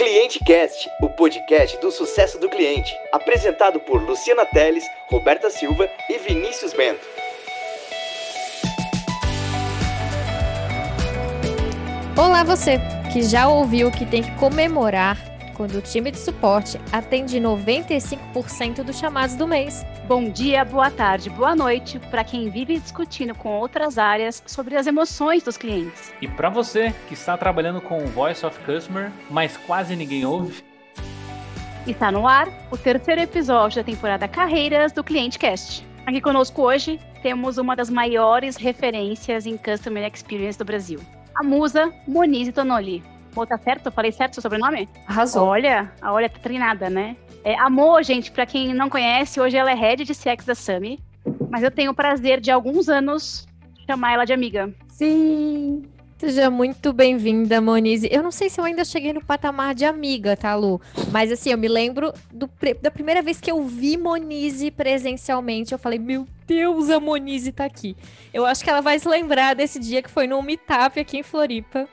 Cliente Cast, o podcast do sucesso do cliente, apresentado por Luciana Teles, Roberta Silva e Vinícius Bento. Olá você, que já ouviu que tem que comemorar quando o time de suporte atende 95% dos chamados do mês. Bom dia, boa tarde, boa noite para quem vive discutindo com outras áreas sobre as emoções dos clientes. E para você que está trabalhando com Voice of Customer, mas quase ninguém ouve. Está no ar o terceiro episódio da temporada Carreiras do Cliente Cast. Aqui conosco hoje temos uma das maiores referências em Customer Experience do Brasil, a musa Monize Tonoli. Pô, tá certo? Eu falei certo o sobrenome? Arrasou. Olha, a olha tá treinada, né? É, Amor, gente, para quem não conhece, hoje ela é head de CX da Sami, mas eu tenho o prazer de alguns anos chamar ela de amiga. Sim. Seja muito bem-vinda, Monize. Eu não sei se eu ainda cheguei no patamar de amiga, tá, Lu? Mas assim, eu me lembro do, da primeira vez que eu vi Monize presencialmente. Eu falei, meu Deus, a Monize tá aqui. Eu acho que ela vai se lembrar desse dia que foi no meetup aqui em Floripa.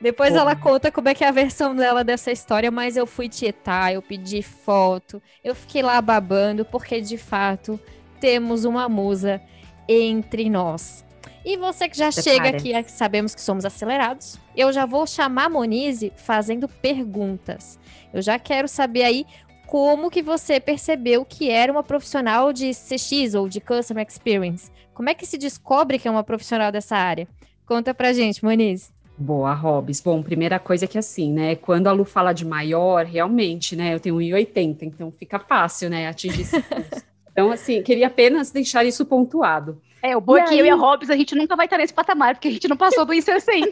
Depois ela conta como é que é a versão dela dessa história, mas eu fui tietar, eu pedi foto, eu fiquei lá babando, porque de fato temos uma musa entre nós. E você que já chega aqui, sabemos que somos acelerados, eu já vou chamar a Monize fazendo perguntas. Eu já quero saber aí como que você percebeu que era uma profissional de CX ou de Customer Experience. Como é que se descobre que é uma profissional dessa área? Conta pra gente, Monize. Boa, Robs. Bom, primeira coisa é que assim, né? Quando a Lu fala de maior, realmente, né? Eu tenho 1,80, então fica fácil, né? Atingir esse. Então, assim, queria apenas deixar isso pontuado. É, o bom é que eu e a Hobbs, a gente nunca vai estar nesse patamar, porque a gente não passou do 1,60.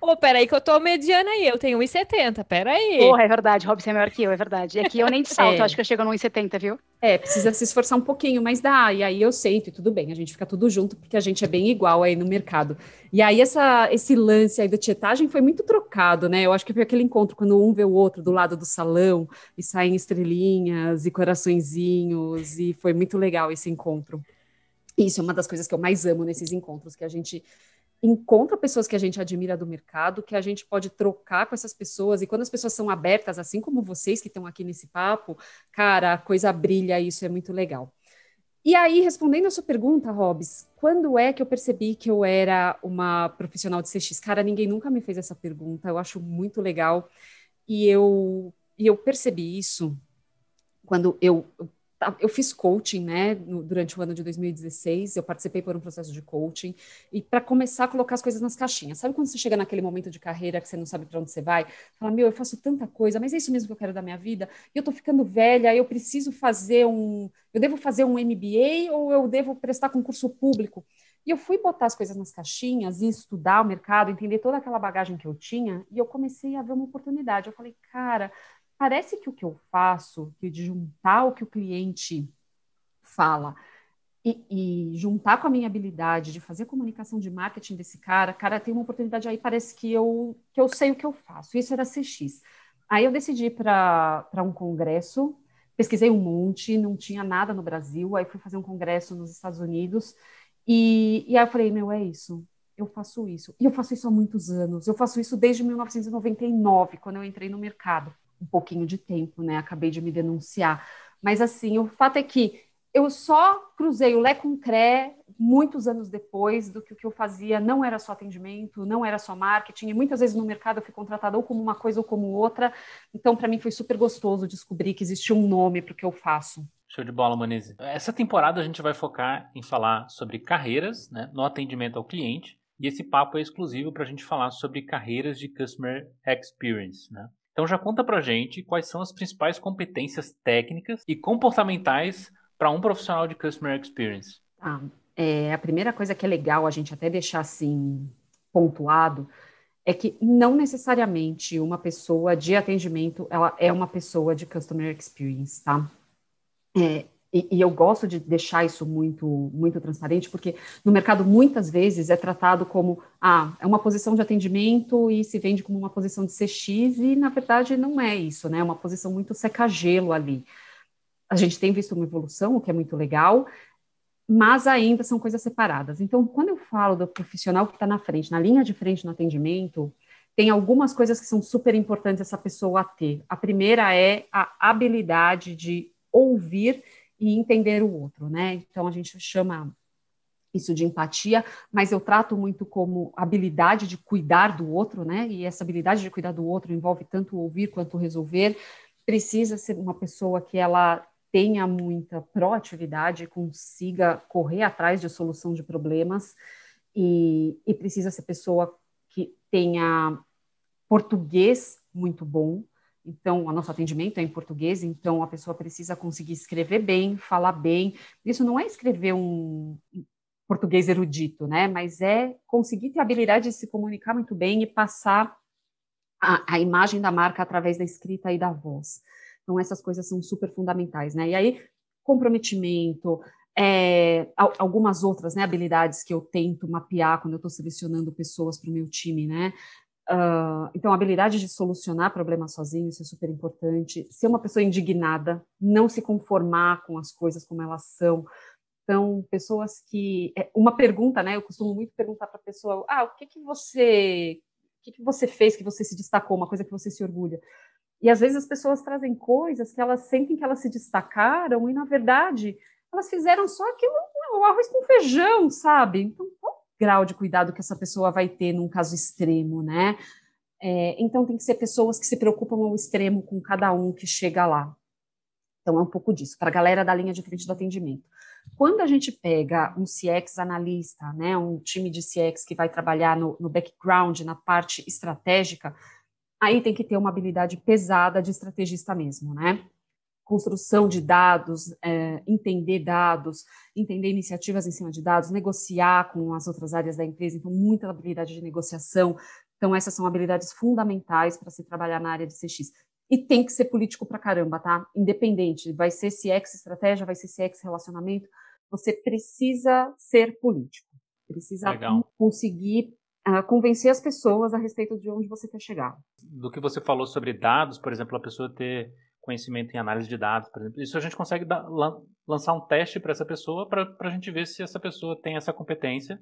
Ô, oh, peraí que eu tô mediana aí, eu tenho 1,70, peraí. Porra, é verdade, Hobbs é maior que eu, é verdade. E aqui eu nem de salto, é. acho que eu chego no 1,70, viu? É, precisa se esforçar um pouquinho, mas dá, e aí eu sento e tudo bem, a gente fica tudo junto, porque a gente é bem igual aí no mercado. E aí essa, esse lance aí da tietagem foi muito trocado, né? Eu acho que foi aquele encontro quando um vê o outro do lado do salão, e saem estrelinhas e coraçõezinhos, e foi muito legal esse encontro. Isso é uma das coisas que eu mais amo nesses encontros, que a gente encontra pessoas que a gente admira do mercado, que a gente pode trocar com essas pessoas, e quando as pessoas são abertas, assim como vocês que estão aqui nesse papo, cara, a coisa brilha, isso é muito legal. E aí, respondendo a sua pergunta, Robs, quando é que eu percebi que eu era uma profissional de CX? Cara, ninguém nunca me fez essa pergunta, eu acho muito legal, e eu, e eu percebi isso quando eu Tá, eu fiz coaching, né, durante o ano de 2016, eu participei por um processo de coaching, e para começar a colocar as coisas nas caixinhas. Sabe quando você chega naquele momento de carreira que você não sabe para onde você vai? Fala, meu, eu faço tanta coisa, mas é isso mesmo que eu quero da minha vida? E eu tô ficando velha, eu preciso fazer um. Eu devo fazer um MBA ou eu devo prestar concurso público? E eu fui botar as coisas nas caixinhas e estudar o mercado, entender toda aquela bagagem que eu tinha, e eu comecei a ver uma oportunidade. Eu falei, cara, parece que o que eu faço, que de juntar o que o cliente fala e, e, juntar com a minha habilidade de fazer comunicação de marketing desse cara, cara, tem uma oportunidade aí, parece que eu, que eu sei o que eu faço. Isso era CX. Aí eu decidi para um congresso, pesquisei um monte, não tinha nada no Brasil, aí fui fazer um congresso nos Estados Unidos, e, e aí eu falei, meu, é isso, eu faço isso. E eu faço isso há muitos anos, eu faço isso desde 1999, quando eu entrei no mercado um pouquinho de tempo, né? Acabei de me denunciar. Mas assim, o fato é que eu só cruzei o Lé com Cré muitos anos depois do que o que eu fazia não era só atendimento, não era só marketing, e muitas vezes no mercado eu fui contratada ou como uma coisa ou como outra. Então, para mim foi super gostoso descobrir que existia um nome para o que eu faço. Show de bola, Manise. Essa temporada a gente vai focar em falar sobre carreiras né, no atendimento ao cliente. E esse papo é exclusivo para a gente falar sobre carreiras de Customer Experience. Né? Então já conta pra gente quais são as principais competências técnicas e comportamentais para um profissional de Customer Experience. Ah, é, a primeira coisa que é legal a gente até deixar assim pontuado é que não necessariamente uma pessoa de atendimento ela é uma pessoa de Customer Experience, tá? É, e, e, eu gosto de deixar isso muito, muito transparente, porque no mercado muitas vezes é tratado como ah, é uma posição de atendimento e se vende como uma posição de CX, e na verdade não é isso, né? É uma posição muito seca-gelo ali. A gente tem visto uma evolução, o que é muito legal, mas ainda são coisas separadas. Então, quando eu falo do profissional que está na frente, na linha de frente no atendimento, tem algumas coisas que são super importantes essa pessoa ter. A primeira é a habilidade de ouvir e entender o outro, né? Então a gente chama isso de empatia, mas eu trato muito como habilidade de cuidar do outro, né? E essa habilidade de cuidar do outro envolve tanto ouvir quanto resolver. Precisa ser uma pessoa que ela tenha muita proatividade, consiga correr atrás de solução de problemas e, e precisa ser pessoa que tenha português muito bom. Então, o nosso atendimento é em português, então a pessoa precisa conseguir escrever bem, falar bem. Isso não é escrever um português erudito, né? Mas é conseguir ter a habilidade de se comunicar muito bem e passar a, a imagem da marca através da escrita e da voz. Então, essas coisas são super fundamentais, né? E aí, comprometimento, é, algumas outras né, habilidades que eu tento mapear quando eu estou selecionando pessoas para o meu time, né? Uh, então, a habilidade de solucionar problemas sozinho, isso é super importante. Ser uma pessoa indignada, não se conformar com as coisas como elas são. Então, pessoas que. É, uma pergunta, né? Eu costumo muito perguntar para a pessoa: ah, o que, que você. O que, que você fez que você se destacou, uma coisa que você se orgulha? E às vezes as pessoas trazem coisas que elas sentem que elas se destacaram e, na verdade, elas fizeram só aquilo, o arroz com feijão, sabe? Então, qual grau de cuidado que essa pessoa vai ter num caso extremo, né? É, então, tem que ser pessoas que se preocupam ao extremo com cada um que chega lá. Então, é um pouco disso, para a galera da linha de frente do atendimento. Quando a gente pega um CX analista, né, um time de CX que vai trabalhar no, no background, na parte estratégica, aí tem que ter uma habilidade pesada de estrategista mesmo, né? Construção de dados, é, entender dados, entender iniciativas em cima de dados, negociar com as outras áreas da empresa, então muita habilidade de negociação. Então essas são habilidades fundamentais para se trabalhar na área de CX. E tem que ser político para caramba, tá? Independente, vai ser CX estratégia, vai ser CX relacionamento, você precisa ser político. Precisa Legal. conseguir uh, convencer as pessoas a respeito de onde você quer chegar. Do que você falou sobre dados, por exemplo, a pessoa ter conhecimento em análise de dados, por exemplo, isso a gente consegue dar, lançar um teste para essa pessoa para a gente ver se essa pessoa tem essa competência.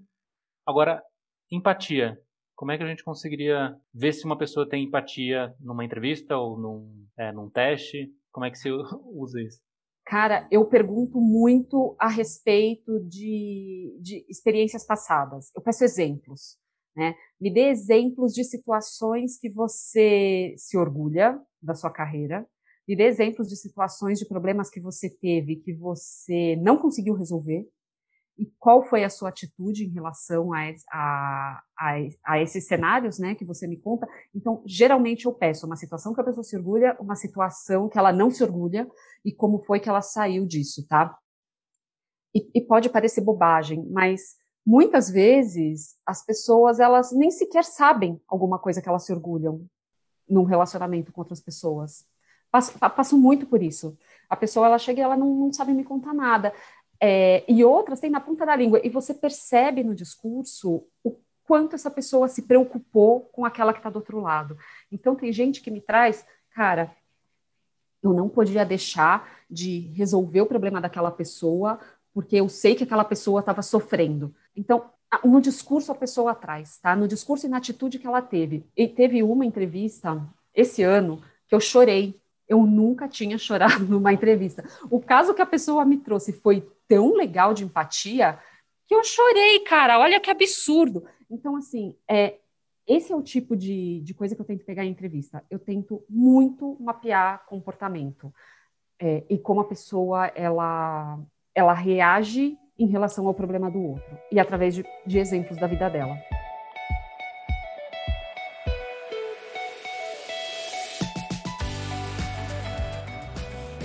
Agora, empatia. Como é que a gente conseguiria ver se uma pessoa tem empatia numa entrevista ou num, é, num teste? Como é que você usa isso? Cara, eu pergunto muito a respeito de, de experiências passadas. Eu peço exemplos. Né? Me dê exemplos de situações que você se orgulha da sua carreira. Me dê exemplos de situações de problemas que você teve que você não conseguiu resolver. E qual foi a sua atitude em relação a, a, a, a esses cenários né, que você me conta? Então, geralmente eu peço uma situação que a pessoa se orgulha, uma situação que ela não se orgulha e como foi que ela saiu disso, tá? E, e pode parecer bobagem, mas muitas vezes as pessoas elas nem sequer sabem alguma coisa que elas se orgulham num relacionamento com outras pessoas. Passo, passo muito por isso. A pessoa ela chega e ela não, não sabe me contar nada. É, e outras têm na ponta da língua. E você percebe no discurso o quanto essa pessoa se preocupou com aquela que está do outro lado. Então tem gente que me traz, cara, eu não podia deixar de resolver o problema daquela pessoa porque eu sei que aquela pessoa estava sofrendo. Então, no discurso a pessoa traz, tá? No discurso e na atitude que ela teve. E teve uma entrevista esse ano que eu chorei. Eu nunca tinha chorado numa entrevista. O caso que a pessoa me trouxe foi tão legal de empatia que eu chorei, cara. Olha que absurdo. Então, assim, é, esse é o tipo de, de coisa que eu tento pegar em entrevista. Eu tento muito mapear comportamento é, e como a pessoa ela ela reage em relação ao problema do outro e através de, de exemplos da vida dela.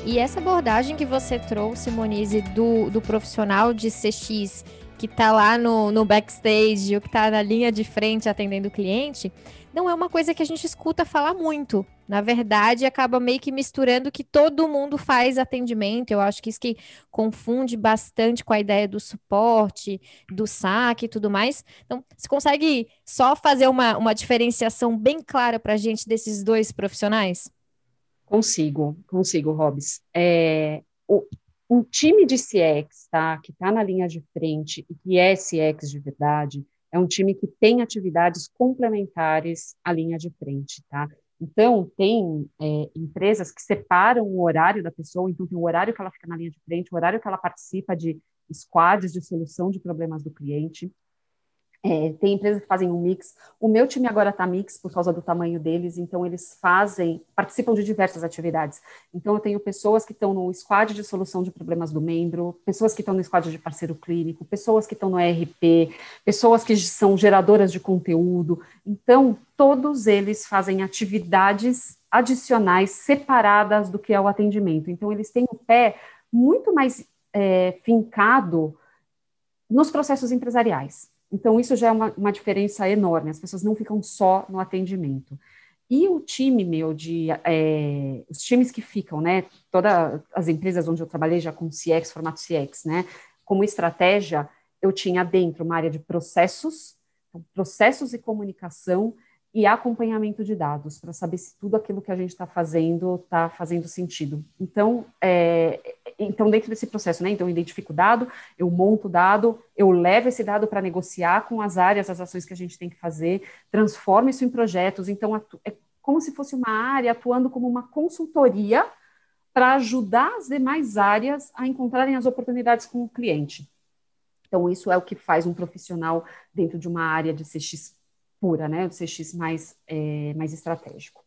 E essa abordagem que você trouxe, Monize, do, do profissional de CX que está lá no, no backstage ou que está na linha de frente atendendo o cliente, não é uma coisa que a gente escuta falar muito. Na verdade, acaba meio que misturando que todo mundo faz atendimento. Eu acho que isso que confunde bastante com a ideia do suporte, do saque e tudo mais. Então, você consegue só fazer uma, uma diferenciação bem clara para a gente desses dois profissionais? Consigo, consigo, Robs. É, o, time de CX, tá, que está na linha de frente e que é CX de verdade, é um time que tem atividades complementares à linha de frente, tá? Então, tem é, empresas que separam o horário da pessoa, então tem o horário que ela fica na linha de frente, o horário que ela participa de squads de solução de problemas do cliente, é, tem empresas que fazem um mix. O meu time agora está mix por causa do tamanho deles, então eles fazem, participam de diversas atividades. Então eu tenho pessoas que estão no squad de solução de problemas do membro, pessoas que estão no squad de parceiro clínico, pessoas que estão no ERP, pessoas que são geradoras de conteúdo. Então todos eles fazem atividades adicionais separadas do que é o atendimento. Então eles têm o pé muito mais é, fincado nos processos empresariais. Então, isso já é uma, uma diferença enorme, as pessoas não ficam só no atendimento. E o time meu de é, os times que ficam, né? Todas as empresas onde eu trabalhei já com CX, formato CX, né? Como estratégia, eu tinha dentro uma área de processos, então, processos e comunicação e acompanhamento de dados para saber se tudo aquilo que a gente está fazendo está fazendo sentido. Então, é, então dentro desse processo, né? Então, eu identifico o dado, eu monto o dado, eu levo esse dado para negociar com as áreas, as ações que a gente tem que fazer, transformo isso em projetos. Então, é como se fosse uma área atuando como uma consultoria para ajudar as demais áreas a encontrarem as oportunidades com o cliente. Então, isso é o que faz um profissional dentro de uma área de CX pura, né? O CX mais, é, mais estratégico.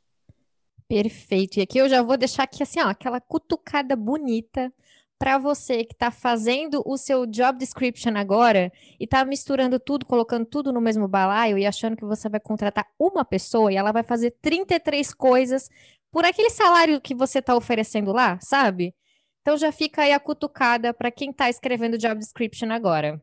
Perfeito. E aqui eu já vou deixar aqui assim, ó, aquela cutucada bonita para você que está fazendo o seu job description agora e está misturando tudo, colocando tudo no mesmo balaio e achando que você vai contratar uma pessoa e ela vai fazer 33 coisas por aquele salário que você está oferecendo lá, sabe? Então já fica aí a cutucada para quem está escrevendo job description agora.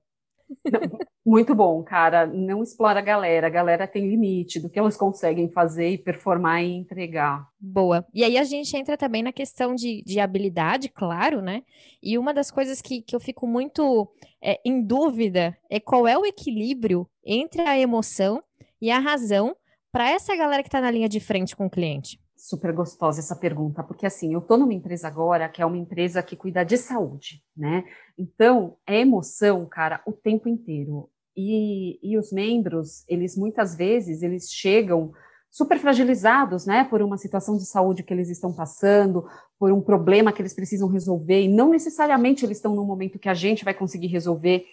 Muito bom, cara. Não explora a galera. A galera tem limite do que elas conseguem fazer e performar e entregar. Boa. E aí a gente entra também na questão de, de habilidade, claro, né? E uma das coisas que, que eu fico muito é, em dúvida é qual é o equilíbrio entre a emoção e a razão para essa galera que está na linha de frente com o cliente super gostosa essa pergunta, porque assim, eu estou numa empresa agora que é uma empresa que cuida de saúde, né? Então, é emoção, cara, o tempo inteiro. E, e os membros, eles muitas vezes, eles chegam super fragilizados, né, por uma situação de saúde que eles estão passando, por um problema que eles precisam resolver, e não necessariamente eles estão no momento que a gente vai conseguir resolver.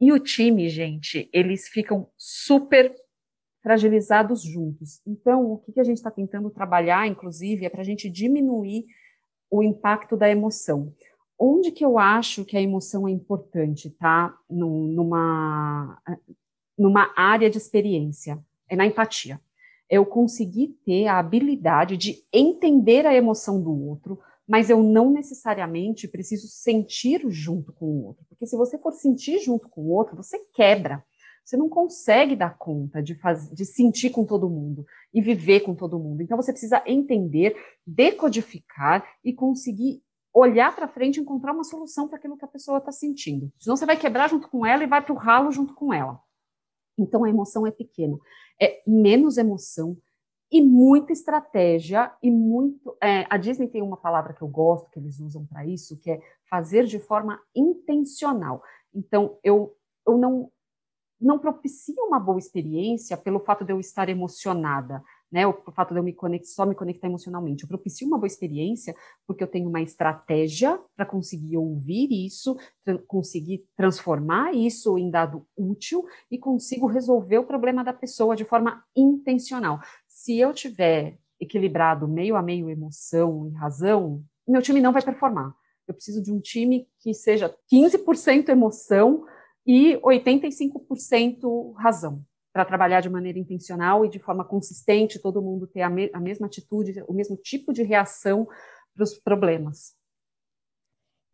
E o time, gente, eles ficam super fragilizados juntos. Então, o que, a gente está tentando trabalhar, inclusive, é para a gente diminuir o impacto da emoção. Onde que eu acho que a emoção é importante, tá? Numa, numa área de experiência, é na empatia. Eu conseguir ter a habilidade de entender a emoção do outro, mas eu não necessariamente preciso sentir junto com o outro. Porque se você for sentir junto com o outro, você quebra você não consegue dar conta de, faz, de sentir com todo mundo e viver com todo mundo. Então você precisa entender, decodificar e conseguir olhar para frente e encontrar uma solução para aquilo que a pessoa está sentindo. Senão você vai quebrar junto com ela e vai para o ralo junto com ela. Então a emoção é pequena. É menos emoção e muita estratégia e muito. É, a Disney tem uma palavra que eu gosto que eles usam para isso, que é fazer de forma intencional. Então eu, eu não não propicia uma boa experiência pelo fato de eu estar emocionada, né? O fato de eu me conectar, só me conectar emocionalmente. Eu propicio uma boa experiência porque eu tenho uma estratégia para conseguir ouvir isso, tra conseguir transformar isso em dado útil e consigo resolver o problema da pessoa de forma intencional. Se eu tiver equilibrado meio a meio emoção e razão, meu time não vai performar. Eu preciso de um time que seja 15% emoção, e 85% razão para trabalhar de maneira intencional e de forma consistente, todo mundo ter a, me a mesma atitude, o mesmo tipo de reação para os problemas.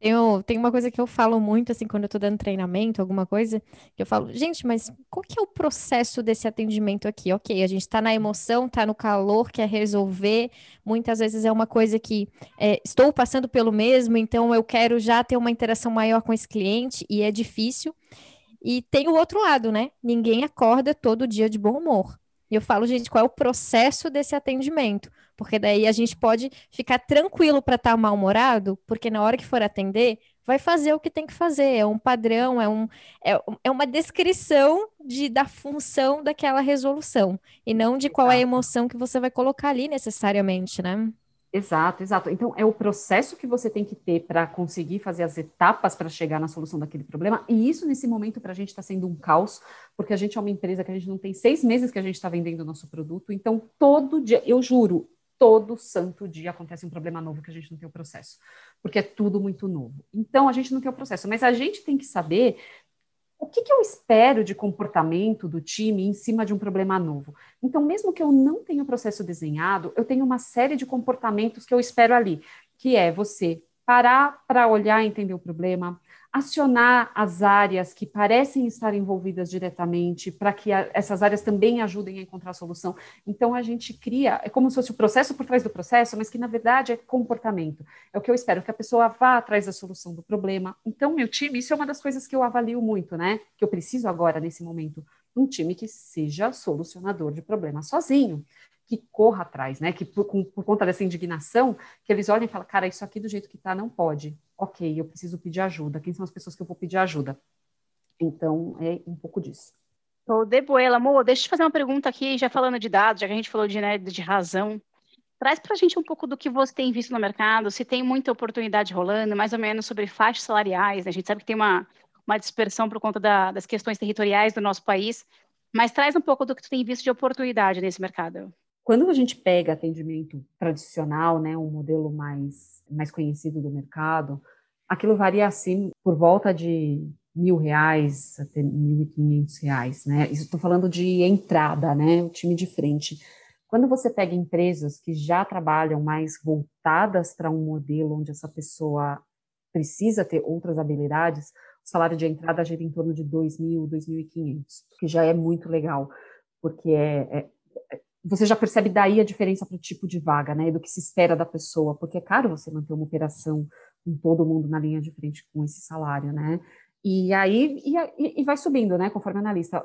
Tem, tem uma coisa que eu falo muito, assim, quando eu tô dando treinamento, alguma coisa, que eu falo, gente, mas qual que é o processo desse atendimento aqui? Ok, a gente tá na emoção, tá no calor, quer resolver, muitas vezes é uma coisa que é, estou passando pelo mesmo, então eu quero já ter uma interação maior com esse cliente, e é difícil. E tem o outro lado, né? Ninguém acorda todo dia de bom humor. E eu falo, gente, qual é o processo desse atendimento? Porque daí a gente pode ficar tranquilo para estar tá mal-humorado, porque na hora que for atender, vai fazer o que tem que fazer. É um padrão, é, um, é, é uma descrição de, da função daquela resolução, e não de qual é a emoção que você vai colocar ali necessariamente, né? Exato, exato. Então, é o processo que você tem que ter para conseguir fazer as etapas para chegar na solução daquele problema. E isso, nesse momento, para a gente está sendo um caos, porque a gente é uma empresa que a gente não tem seis meses que a gente está vendendo o nosso produto. Então, todo dia, eu juro, todo santo dia acontece um problema novo que a gente não tem o processo, porque é tudo muito novo. Então, a gente não tem o processo, mas a gente tem que saber o que, que, eu espero de comportamento do time em cima de um problema novo? Então, mesmo que eu não tenha o processo desenhado, eu tenho uma série de comportamentos que eu espero ali, que é você parar para olhar e entender o problema, acionar as áreas que parecem estar envolvidas diretamente para que a, essas áreas também ajudem a encontrar a solução. Então a gente cria, é como se fosse o processo por trás do processo, mas que na verdade é comportamento. É o que eu espero, que a pessoa vá atrás da solução do problema. Então, meu time, isso é uma das coisas que eu avalio muito, né? Que eu preciso agora, nesse momento, um time que seja solucionador de problemas sozinho que corra atrás, né? Que por, com, por, conta dessa indignação, que eles olhem e falam, cara, isso aqui do jeito que tá não pode. Ok, eu preciso pedir ajuda. Quem são as pessoas que eu vou pedir ajuda? Então, é um pouco disso. Ô, Debuela, amor, deixa eu te fazer uma pergunta aqui, já falando de dados, já que a gente falou de, né, de razão. Traz para a gente um pouco do que você tem visto no mercado, se tem muita oportunidade rolando, mais ou menos sobre faixas salariais. Né? A gente sabe que tem uma, uma dispersão por conta da, das questões territoriais do nosso país, mas traz um pouco do que tu tem visto de oportunidade nesse mercado. Quando a gente pega atendimento tradicional, né, um modelo mais, mais conhecido do mercado, aquilo varia assim por volta de mil reais até mil e quinhentos reais, né? Estou falando de entrada, né? O time de frente. Quando você pega empresas que já trabalham mais voltadas para um modelo onde essa pessoa precisa ter outras habilidades, o salário de entrada gira em torno de dois mil, dois mil e quinhentos, que já é muito legal, porque é, é você já percebe daí a diferença para o tipo de vaga, né, do que se espera da pessoa, porque é caro você manter uma operação com todo mundo na linha de frente com esse salário, né? E aí e, e vai subindo, né, conforme analista.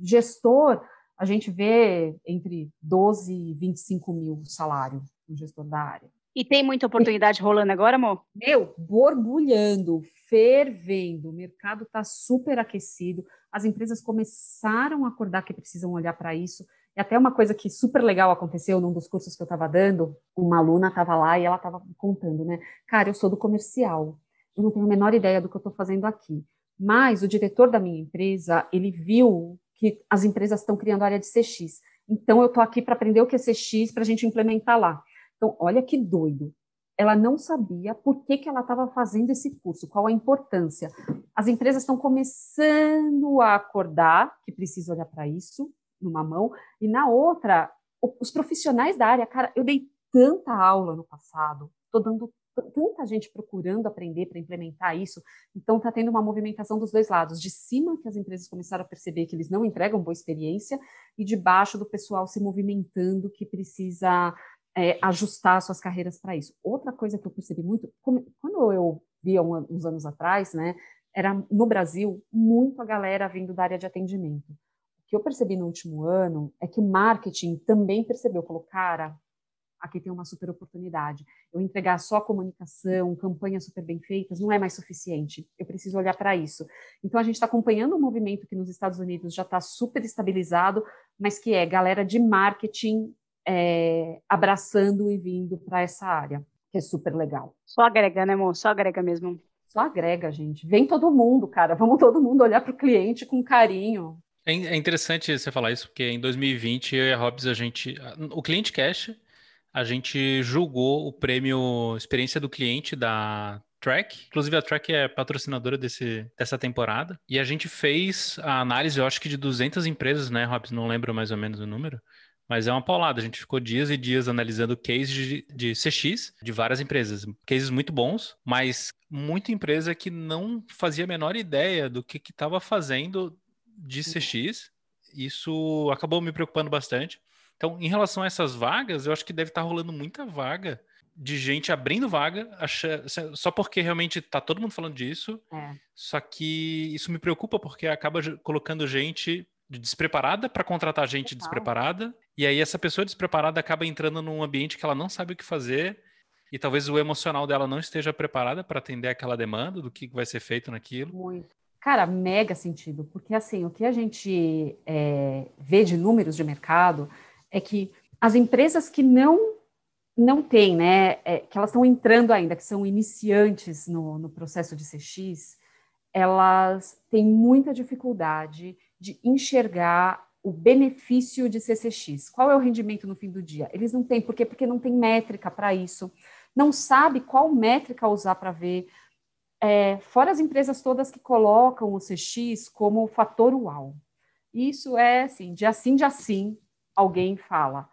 Gestor, a gente vê entre 12 e 25 mil salário no gestor da área. E tem muita oportunidade rolando agora, amor? Meu, borbulhando, fervendo, o mercado está super aquecido, as empresas começaram a acordar que precisam olhar para isso. E até uma coisa que super legal aconteceu num dos cursos que eu estava dando, uma aluna estava lá e ela estava contando, né? Cara, eu sou do comercial, eu não tenho a menor ideia do que eu estou fazendo aqui. Mas o diretor da minha empresa, ele viu que as empresas estão criando área de CX. Então, eu estou aqui para aprender o que é CX para a gente implementar lá. Então, olha que doido. Ela não sabia por que, que ela estava fazendo esse curso, qual a importância. As empresas estão começando a acordar que precisa olhar para isso, numa mão, e na outra, os profissionais da área, cara, eu dei tanta aula no passado, estou dando tanta gente procurando aprender para implementar isso, então está tendo uma movimentação dos dois lados, de cima que as empresas começaram a perceber que eles não entregam boa experiência, e de baixo do pessoal se movimentando que precisa é, ajustar suas carreiras para isso. Outra coisa que eu percebi muito, quando eu via uns anos atrás, né, era no Brasil, muito a galera vindo da área de atendimento que eu percebi no último ano é que o marketing também percebeu, falou, cara, aqui tem uma super oportunidade. Eu entregar só comunicação, campanhas super bem feitas, não é mais suficiente. Eu preciso olhar para isso. Então, a gente está acompanhando um movimento que nos Estados Unidos já está super estabilizado, mas que é galera de marketing é, abraçando e vindo para essa área, que é super legal. Só agrega, né, amor? Só agrega mesmo. Só agrega, gente. Vem todo mundo, cara. Vamos todo mundo olhar para o cliente com carinho. É, é interessante você falar isso, porque em 2020 eu e a Hobbs, a gente. O Cliente Cash, a gente julgou o prêmio Experiência do Cliente da Track. Inclusive, a Track é patrocinadora desse, dessa temporada. E a gente fez a análise, eu acho que de 200 empresas, né, Hobbs? Não lembro mais ou menos o número. Mas é uma paulada. A gente ficou dias e dias analisando cases de, de CX de várias empresas. Cases muito bons, mas muita empresa que não fazia a menor ideia do que estava fazendo de CX, isso acabou me preocupando bastante. Então, em relação a essas vagas, eu acho que deve estar rolando muita vaga de gente abrindo vaga, acha, só porque realmente está todo mundo falando disso. É. Só que isso me preocupa porque acaba colocando gente despreparada para contratar gente despreparada. E aí essa pessoa despreparada acaba entrando num ambiente que ela não sabe o que fazer e talvez o emocional dela não esteja preparada para atender aquela demanda do que vai ser feito naquilo. Muito. Cara, mega sentido, porque assim, o que a gente é, vê de números de mercado é que as empresas que não não têm, né, é, que elas estão entrando ainda, que são iniciantes no, no processo de CX, elas têm muita dificuldade de enxergar o benefício de CCX. Qual é o rendimento no fim do dia? Eles não têm, por quê? Porque não tem métrica para isso, não sabe qual métrica usar para ver. É, fora as empresas todas que colocam o CX como fator uau. Isso é assim, de assim, de assim, alguém fala.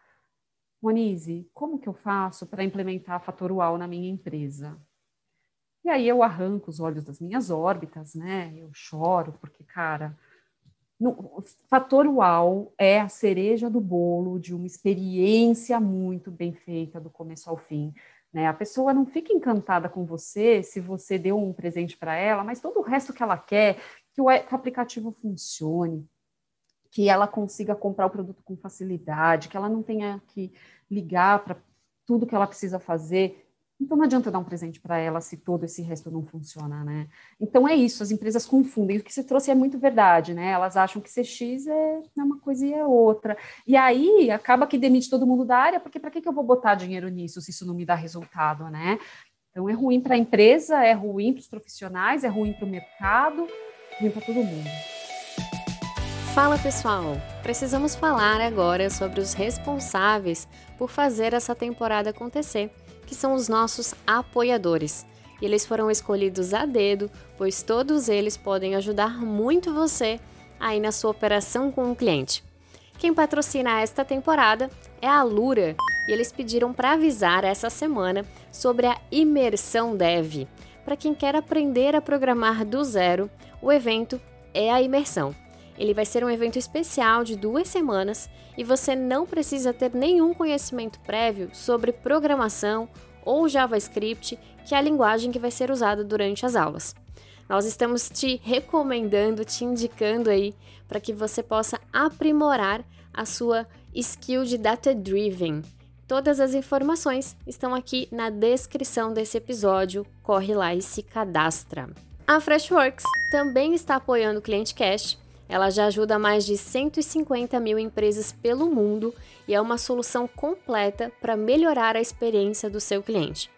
Monize, como que eu faço para implementar fator UAU na minha empresa? E aí eu arranco os olhos das minhas órbitas, né? Eu choro, porque, cara, no, fator UAU é a cereja do bolo de uma experiência muito bem feita do começo ao fim. Né? A pessoa não fica encantada com você se você deu um presente para ela, mas todo o resto que ela quer, que o, aplicativo funcione, que ela consiga comprar o produto com facilidade, que ela não tenha que ligar para tudo que ela precisa fazer. Então não adianta dar um presente para ela se todo esse resto não funciona, né? Então é isso, as empresas confundem. O que você trouxe é muito verdade, né? Elas acham que CX é uma coisa e é outra. E aí acaba que demite todo mundo da área, porque para que, que eu vou botar dinheiro nisso se isso não me dá resultado, né? Então é ruim para a empresa, é ruim para os profissionais, é ruim para o mercado, é ruim para todo mundo. Fala pessoal! Precisamos falar agora sobre os responsáveis por fazer essa temporada acontecer, que são os nossos apoiadores. E eles foram escolhidos a dedo, pois todos eles podem ajudar muito você aí na sua operação com o cliente. Quem patrocina esta temporada é a Lura, e eles pediram para avisar essa semana sobre a Imersão Dev. Para quem quer aprender a programar do zero, o evento é a imersão. Ele vai ser um evento especial de duas semanas e você não precisa ter nenhum conhecimento prévio sobre programação ou JavaScript, que é a linguagem que vai ser usada durante as aulas. Nós estamos te recomendando, te indicando aí para que você possa aprimorar a sua skill de data driven. Todas as informações estão aqui na descrição desse episódio. Corre lá e se cadastra. A Freshworks também está apoiando o Cliente Cash ela já ajuda mais de 150 mil empresas pelo mundo e é uma solução completa para melhorar a experiência do seu cliente.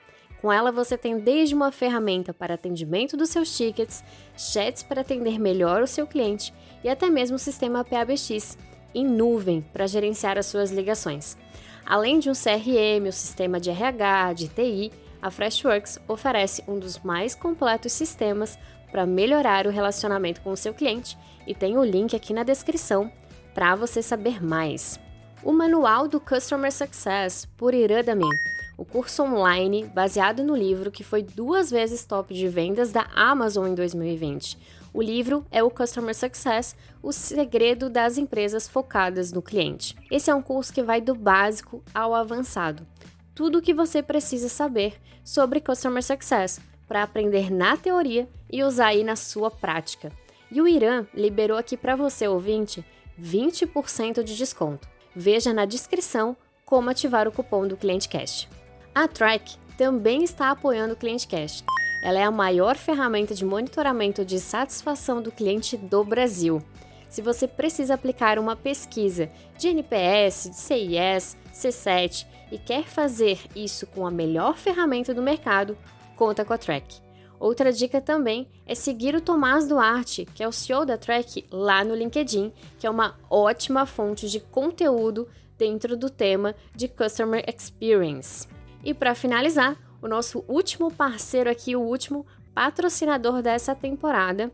Com ela, você tem desde uma ferramenta para atendimento dos seus tickets, chats para atender melhor o seu cliente e até mesmo o sistema PABX em nuvem para gerenciar as suas ligações. Além de um CRM, o sistema de RH, de TI, a Freshworks oferece um dos mais completos sistemas para melhorar o relacionamento com o seu cliente e tem o link aqui na descrição para você saber mais. O Manual do Customer Success, por Iradamin, o curso online baseado no livro que foi duas vezes top de vendas da Amazon em 2020. O livro é o Customer Success, o segredo das empresas focadas no cliente. Esse é um curso que vai do básico ao avançado. Tudo o que você precisa saber sobre Customer Success para aprender na teoria e usar aí na sua prática. E o Irã liberou aqui para você, ouvinte, 20% de desconto. Veja na descrição como ativar o cupom do Cliente Cash. A Track também está apoiando o Cliente Cash. Ela é a maior ferramenta de monitoramento de satisfação do cliente do Brasil. Se você precisa aplicar uma pesquisa de NPS, de CIS, C7 e quer fazer isso com a melhor ferramenta do mercado, conta com a Track. Outra dica também é seguir o Tomás Duarte, que é o CEO da Track, lá no LinkedIn, que é uma ótima fonte de conteúdo dentro do tema de Customer Experience. E para finalizar, o nosso último parceiro aqui, o último patrocinador dessa temporada,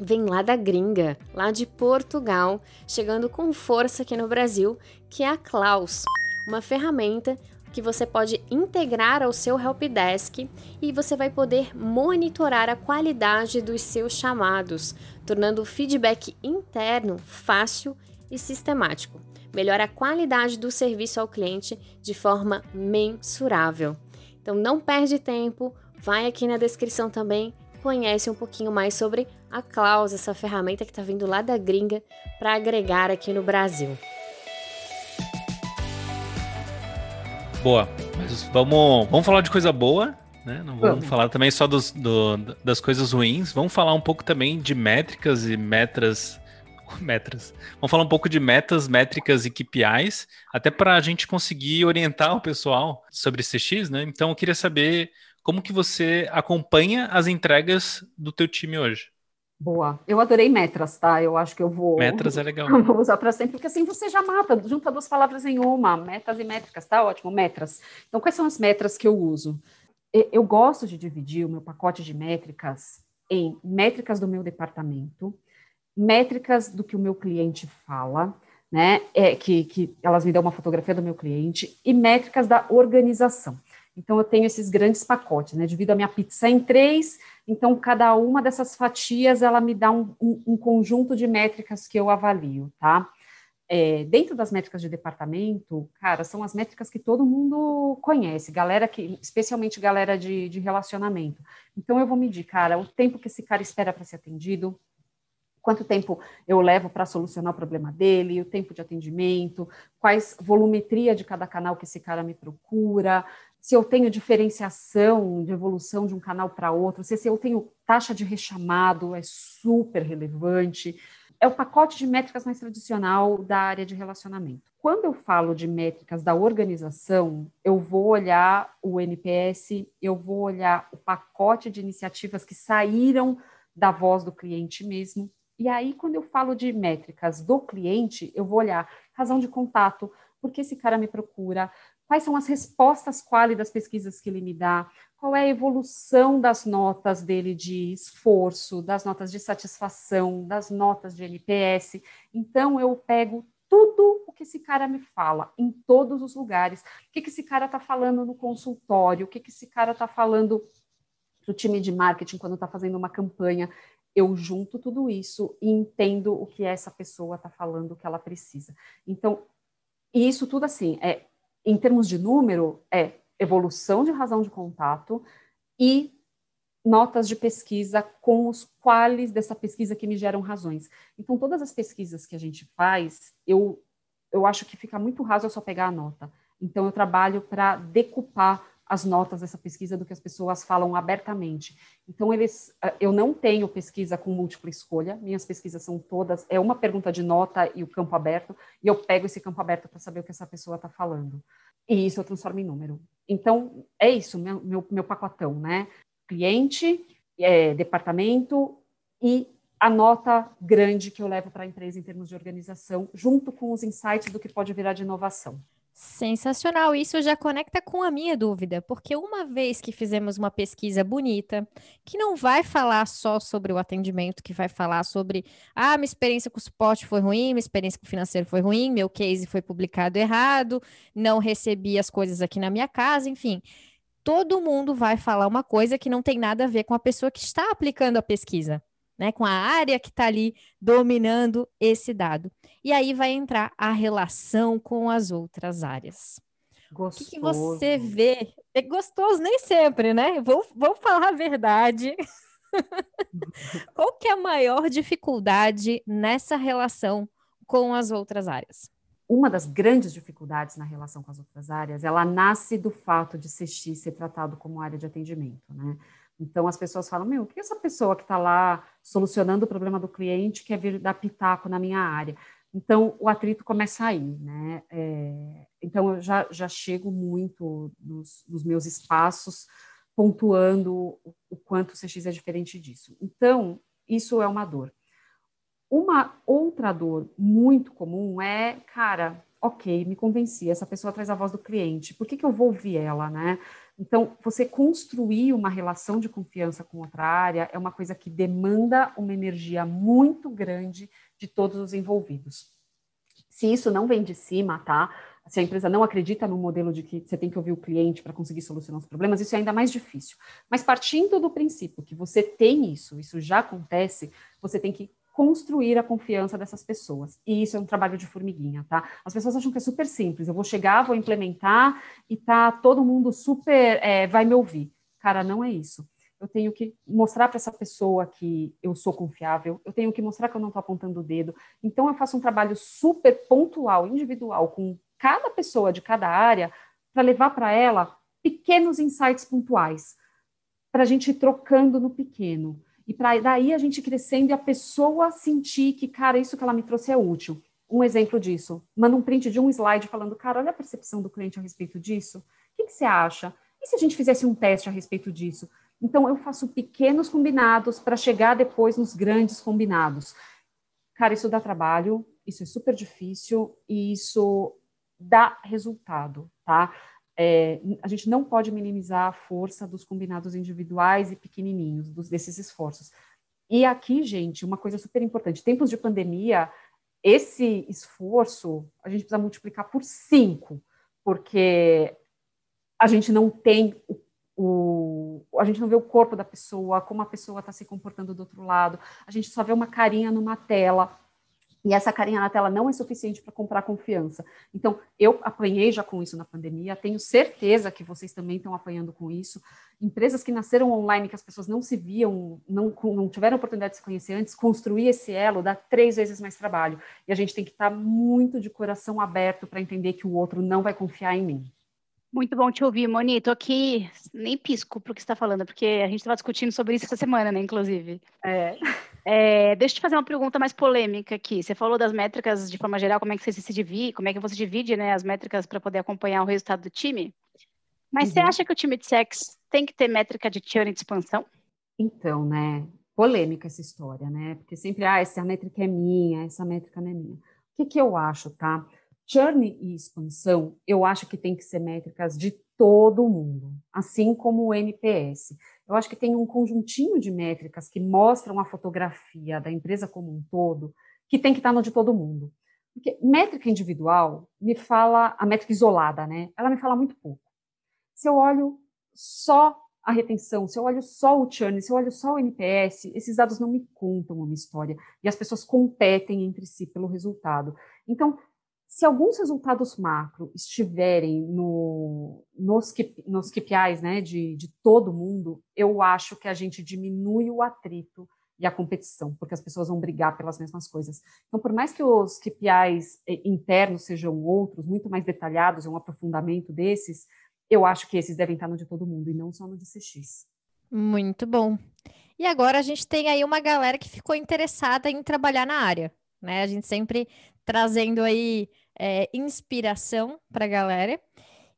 vem lá da gringa, lá de Portugal, chegando com força aqui no Brasil, que é a Klaus, uma ferramenta que você pode integrar ao seu helpdesk e você vai poder monitorar a qualidade dos seus chamados, tornando o feedback interno fácil e sistemático. Melhora a qualidade do serviço ao cliente de forma mensurável. Então não perde tempo, vai aqui na descrição também, conhece um pouquinho mais sobre a Klaus, essa ferramenta que está vindo lá da gringa para agregar aqui no Brasil. Boa. Mas vamos, vamos falar de coisa boa, né? Não vamos, vamos. falar também só dos, do, das coisas ruins. Vamos falar um pouco também de métricas e metras. Metras. Vamos falar um pouco de metas, métricas e KPIs, até para a gente conseguir orientar o pessoal sobre CX, né? Então eu queria saber como que você acompanha as entregas do teu time hoje. Boa. Eu adorei metras, tá? Eu acho que eu vou. Metras é legal. Vou usar para sempre, porque assim você já mata, junta duas palavras em uma, metas e métricas, tá? Ótimo, metras. Então, quais são as metras que eu uso? Eu gosto de dividir o meu pacote de métricas em métricas do meu departamento, métricas do que o meu cliente fala, né? É, que, que elas me dão uma fotografia do meu cliente, e métricas da organização. Então, eu tenho esses grandes pacotes, né? Divido a minha pizza em três, então, cada uma dessas fatias, ela me dá um, um, um conjunto de métricas que eu avalio, tá? É, dentro das métricas de departamento, cara, são as métricas que todo mundo conhece, galera que, especialmente galera de, de relacionamento. Então, eu vou medir, cara, o tempo que esse cara espera para ser atendido, quanto tempo eu levo para solucionar o problema dele, o tempo de atendimento, quais volumetria de cada canal que esse cara me procura, se eu tenho diferenciação de evolução de um canal para outro, se, eu tenho taxa de rechamado, é super relevante. É o pacote de métricas mais tradicional da área de relacionamento. Quando eu falo de métricas da organização, eu vou olhar o NPS, eu vou olhar o pacote de iniciativas que saíram da voz do cliente mesmo. E aí, quando eu falo de métricas do cliente, eu vou olhar razão de contato, por que esse cara me procura, quais são as respostas quali das pesquisas que ele me dá, qual é a evolução das notas dele de esforço, das notas de satisfação, das notas de NPS. Então, eu pego tudo o que esse cara me fala, em todos os lugares. O que, que esse cara está falando no consultório, o que, que esse cara está falando para o time de marketing quando está fazendo uma campanha. Eu junto tudo isso e entendo o que essa pessoa está falando, o que ela precisa. Então, isso tudo assim, é em termos de número, é evolução de razão de contato e notas de pesquisa com os quais dessa pesquisa que me geram razões. Então, todas as pesquisas que a gente faz, eu, eu acho que fica muito raso eu só pegar a nota. Então, eu trabalho para decupar as notas dessa pesquisa do que as pessoas falam abertamente. Então, eles, eh, eu não tenho pesquisa com múltipla escolha, minhas pesquisas são todas, é uma pergunta de nota e o campo aberto, e eu pego esse campo aberto para saber o que essa pessoa está falando. E isso eu transformo em número. Então, é isso, meu, meu, meu pacotão, né? Cliente, é, departamento e a nota grande que eu levo para a empresa em termos de organização, junto com os insights do que pode virar de inovação. Sensacional, isso já conecta com a minha dúvida, porque uma vez que fizemos uma pesquisa bonita, que não vai falar só sobre o atendimento, que vai falar sobre, ah, minha experiência com o suporte foi ruim, minha experiência com o financeiro foi ruim, meu case foi publicado errado, não recebi as coisas aqui na minha casa, enfim. Todo mundo vai falar uma coisa que não tem nada a ver com a pessoa que está aplicando a pesquisa né, com a área que está ali dominando esse dado. E aí vai entrar a relação com as outras áreas. Gostoso. O que, que você vê? É gostoso nem sempre, né? Vou, vou falar a verdade. Qual que é a maior dificuldade nessa relação com as outras áreas? Uma das grandes dificuldades na relação com as outras áreas, ela nasce do fato de CX ser tratado como área de atendimento, né? Então as pessoas falam: meu, o que essa pessoa que está lá solucionando o problema do cliente quer vir dar pitaco na minha área? Então o atrito começa aí, né? É, então eu já, já chego muito nos, nos meus espaços pontuando o, o quanto o CX é diferente disso. Então isso é uma dor. Uma outra dor muito comum é, cara, ok, me convenci, essa pessoa traz a voz do cliente, por que, que eu vou ouvir ela, né? Então, você construir uma relação de confiança com outra área é uma coisa que demanda uma energia muito grande de todos os envolvidos. Se isso não vem de cima, tá? Se a empresa não acredita no modelo de que você tem que ouvir o cliente para conseguir solucionar os problemas, isso é ainda mais difícil. Mas partindo do princípio que você tem isso, isso já acontece, você tem que construir a confiança dessas pessoas. E isso é um trabalho de formiguinha, tá? As pessoas acham que é super simples. Eu vou chegar, vou implementar e tá todo mundo super é, vai me ouvir. Cara, não é isso. Eu tenho que mostrar para essa pessoa que eu sou confiável. Eu tenho que mostrar que eu não estou apontando o dedo. Então eu faço um trabalho super pontual, individual, com cada pessoa de cada área para levar para ela pequenos insights pontuais, para a gente ir trocando no pequeno. E para daí a gente crescendo e a pessoa sentir que, cara, isso que ela me trouxe é útil. Um exemplo disso, manda um print de um slide falando, cara, olha a percepção do cliente a respeito disso. O que, que você acha? E se a gente fizesse um teste a respeito disso? Então, eu faço pequenos combinados para chegar depois nos grandes combinados. Cara, isso dá trabalho, isso é super difícil e isso dá resultado, tá? É, a gente não pode minimizar a força dos combinados individuais e pequenininhos, dos, desses esforços. E aqui, gente, uma coisa super importante: tempos de pandemia, esse esforço a gente precisa multiplicar por cinco, porque a gente não tem o, o, a gente não vê o corpo da pessoa, como a pessoa está se comportando do outro lado, a gente só vê uma carinha numa tela. E essa carinha na tela não é suficiente para comprar confiança. Então, eu apanhei já com isso na pandemia, tenho certeza que vocês também estão apanhando com isso. Empresas que nasceram online, que as pessoas não se viam, não, não tiveram oportunidade de se conhecer antes, construir esse elo dá três vezes mais trabalho. E a gente tem que estar tá muito de coração aberto para entender que o outro não vai confiar em mim. Muito bom te ouvir, Moni. Tô aqui, nem pisco pro que você está falando, porque a gente estava discutindo sobre isso essa semana, né, inclusive. É. É, deixa eu te fazer uma pergunta mais polêmica aqui. Você falou das métricas de forma geral, como é que você se divide, como é que você divide né, as métricas para poder acompanhar o resultado do time. Mas uhum. você acha que o time de sex tem que ter métrica de churn de expansão? Então, né? Polêmica essa história, né? Porque sempre, ah, essa métrica é minha, essa métrica não é minha. O que, que eu acho, tá? Churn e expansão, eu acho que tem que ser métricas de todo mundo, assim como o NPS. Eu acho que tem um conjuntinho de métricas que mostram a fotografia da empresa como um todo, que tem que estar no de todo mundo. Porque métrica individual me fala, a métrica isolada, né? Ela me fala muito pouco. Se eu olho só a retenção, se eu olho só o churn, se eu olho só o NPS, esses dados não me contam uma história. E as pessoas competem entre si pelo resultado. Então, se alguns resultados macro estiverem no, nos, nos KPIs né, de, de todo mundo, eu acho que a gente diminui o atrito e a competição, porque as pessoas vão brigar pelas mesmas coisas. Então, por mais que os KPIs eh, internos sejam outros, muito mais detalhados, um aprofundamento desses, eu acho que esses devem estar no de todo mundo e não só no de CX. Muito bom. E agora a gente tem aí uma galera que ficou interessada em trabalhar na área, né? A gente sempre trazendo aí é, inspiração para a galera.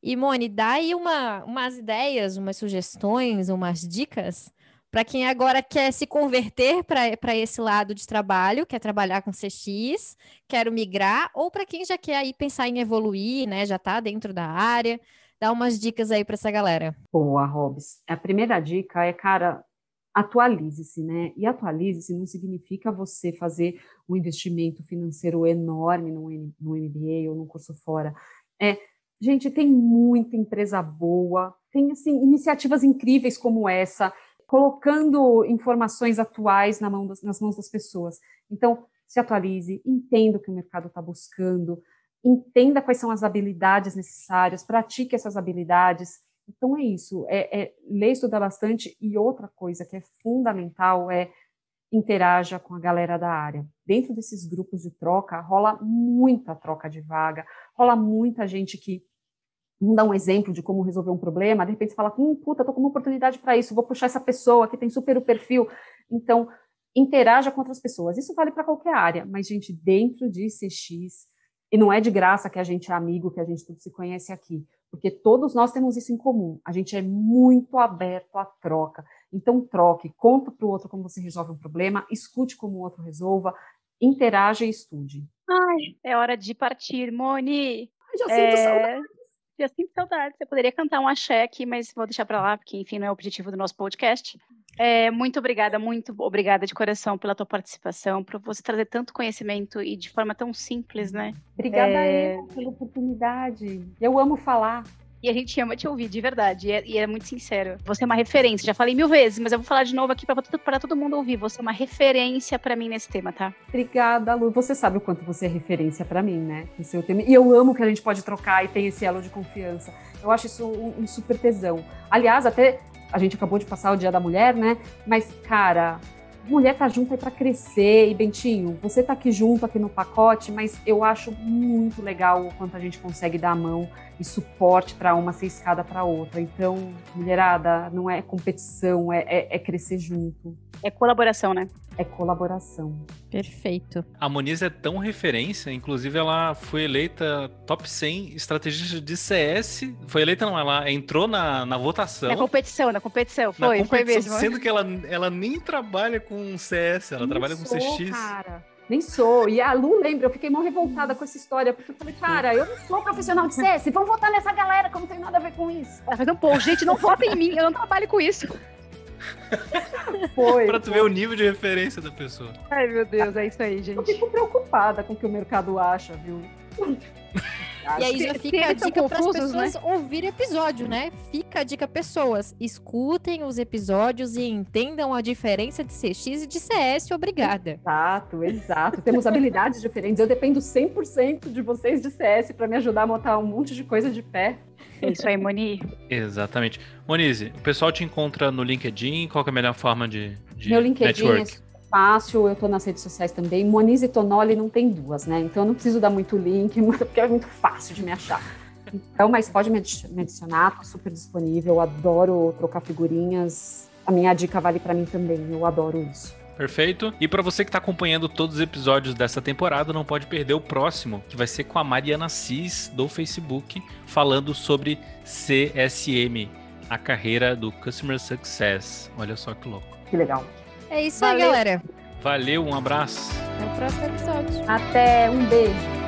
E, Mone, dá aí uma, umas ideias, umas sugestões, umas dicas para quem agora quer se converter para esse lado de trabalho, quer trabalhar com CX, quer migrar, ou para quem já quer aí pensar em evoluir, né? Já está dentro da área. Dá umas dicas aí para essa galera. Boa, Robs. A primeira dica é, cara, atualize-se, né? E atualize-se não significa você fazer um investimento financeiro enorme no, no MBA ou num curso fora. É, gente, tem muita empresa boa, tem assim iniciativas incríveis como essa, colocando informações atuais na mão das, nas mãos das pessoas. Então, se atualize, entenda o que o mercado está buscando, entenda quais são as habilidades necessárias, pratique essas habilidades então é isso, é, é ler, estudar bastante e outra coisa que é fundamental é interaja com a galera da área. Dentro desses grupos de troca, rola muita troca de vaga, rola muita gente que não dá um exemplo de como resolver um problema, de repente fala, hum, puta, tô com uma oportunidade para isso, vou puxar essa pessoa que tem super o perfil. Então, interaja com outras pessoas. Isso vale para qualquer área, mas, gente, dentro de CX, e não é de graça que a gente é amigo, que a gente tudo se conhece aqui porque todos nós temos isso em comum. A gente é muito aberto à troca. Então, troque, conta para o outro como você resolve um problema, escute como o outro resolva, interaja e estude. Ai, é hora de partir, Moni. Ai, já sinto é... saudade. Já sinto saudade. Você poderia cantar um axé aqui, mas vou deixar para lá, porque, enfim, não é o objetivo do nosso podcast. É, muito obrigada, muito obrigada de coração pela tua participação, por você trazer tanto conhecimento e de forma tão simples, né? Obrigada é... eu pela oportunidade. Eu amo falar. E a gente ama te ouvir, de verdade. E é, e é, muito sincero. Você é uma referência. Já falei mil vezes, mas eu vou falar de novo aqui para todo mundo ouvir. Você é uma referência para mim nesse tema, tá? Obrigada, Lu. Você sabe o quanto você é referência para mim, né? No seu tema. E eu amo que a gente pode trocar e tem esse elo de confiança. Eu acho isso um, um super tesão. Aliás, até a gente acabou de passar o Dia da Mulher, né? Mas, cara, mulher tá junto aí para crescer. E Bentinho, você tá aqui junto aqui no pacote, mas eu acho muito legal o quanto a gente consegue dar a mão e suporte para uma ser escada para outra. Então, mulherada, não é competição, é, é, é crescer junto. É colaboração, né? É colaboração. Perfeito. A Moniz é tão referência, inclusive ela foi eleita top 100 estrategista de CS. Foi eleita, não, ela entrou na, na votação. Na competição, na competição, na foi, competição, foi mesmo. Sendo que ela, ela nem trabalha com CS, ela Nem trabalha com sou, CX. Cara. Nem sou. E a Lu lembra, eu fiquei mal revoltada com essa história, porque eu falei, cara, eu não sou profissional de CS, vamos votar nessa galera que eu não tem nada a ver com isso. Ela fez um post, gente, não vota em mim, eu não trabalho com isso. Foi. Pra tu ver o nível de referência da pessoa. Ai, meu Deus, é isso aí, Eu gente. fico preocupada com o que o mercado acha, viu? E aí já fica a dica para as confusos, pessoas ouvirem episódio, né? Fica a dica, pessoas, escutem os episódios e entendam a diferença de CX e de CS. Obrigada. Exato, exato. Temos habilidades diferentes. Eu dependo 100% de vocês de CS para me ajudar a montar um monte de coisa de pé. É isso aí, Moni. Exatamente. Monize, o pessoal te encontra no LinkedIn, qual que é a melhor forma de, de Meu LinkedIn network? é fácil, eu tô nas redes sociais também. Monize Tonoli não tem duas, né? Então eu não preciso dar muito link, porque é muito fácil de me achar. Então, mas pode me adi- me adicionar, tô super disponível. Adoro trocar figurinhas. A minha dica vale para mim também. Eu adoro isso. Perfeito. E pra você que tá acompanhando todos os episódios dessa temporada, não pode perder o próximo, que vai ser com a Mariana Cis do Facebook, falando sobre CSM, a carreira do Customer Success. Olha só que louco. Que legal. É isso aí, Valeu. galera. Valeu, um abraço. Até o próximo episódio. Até um beijo.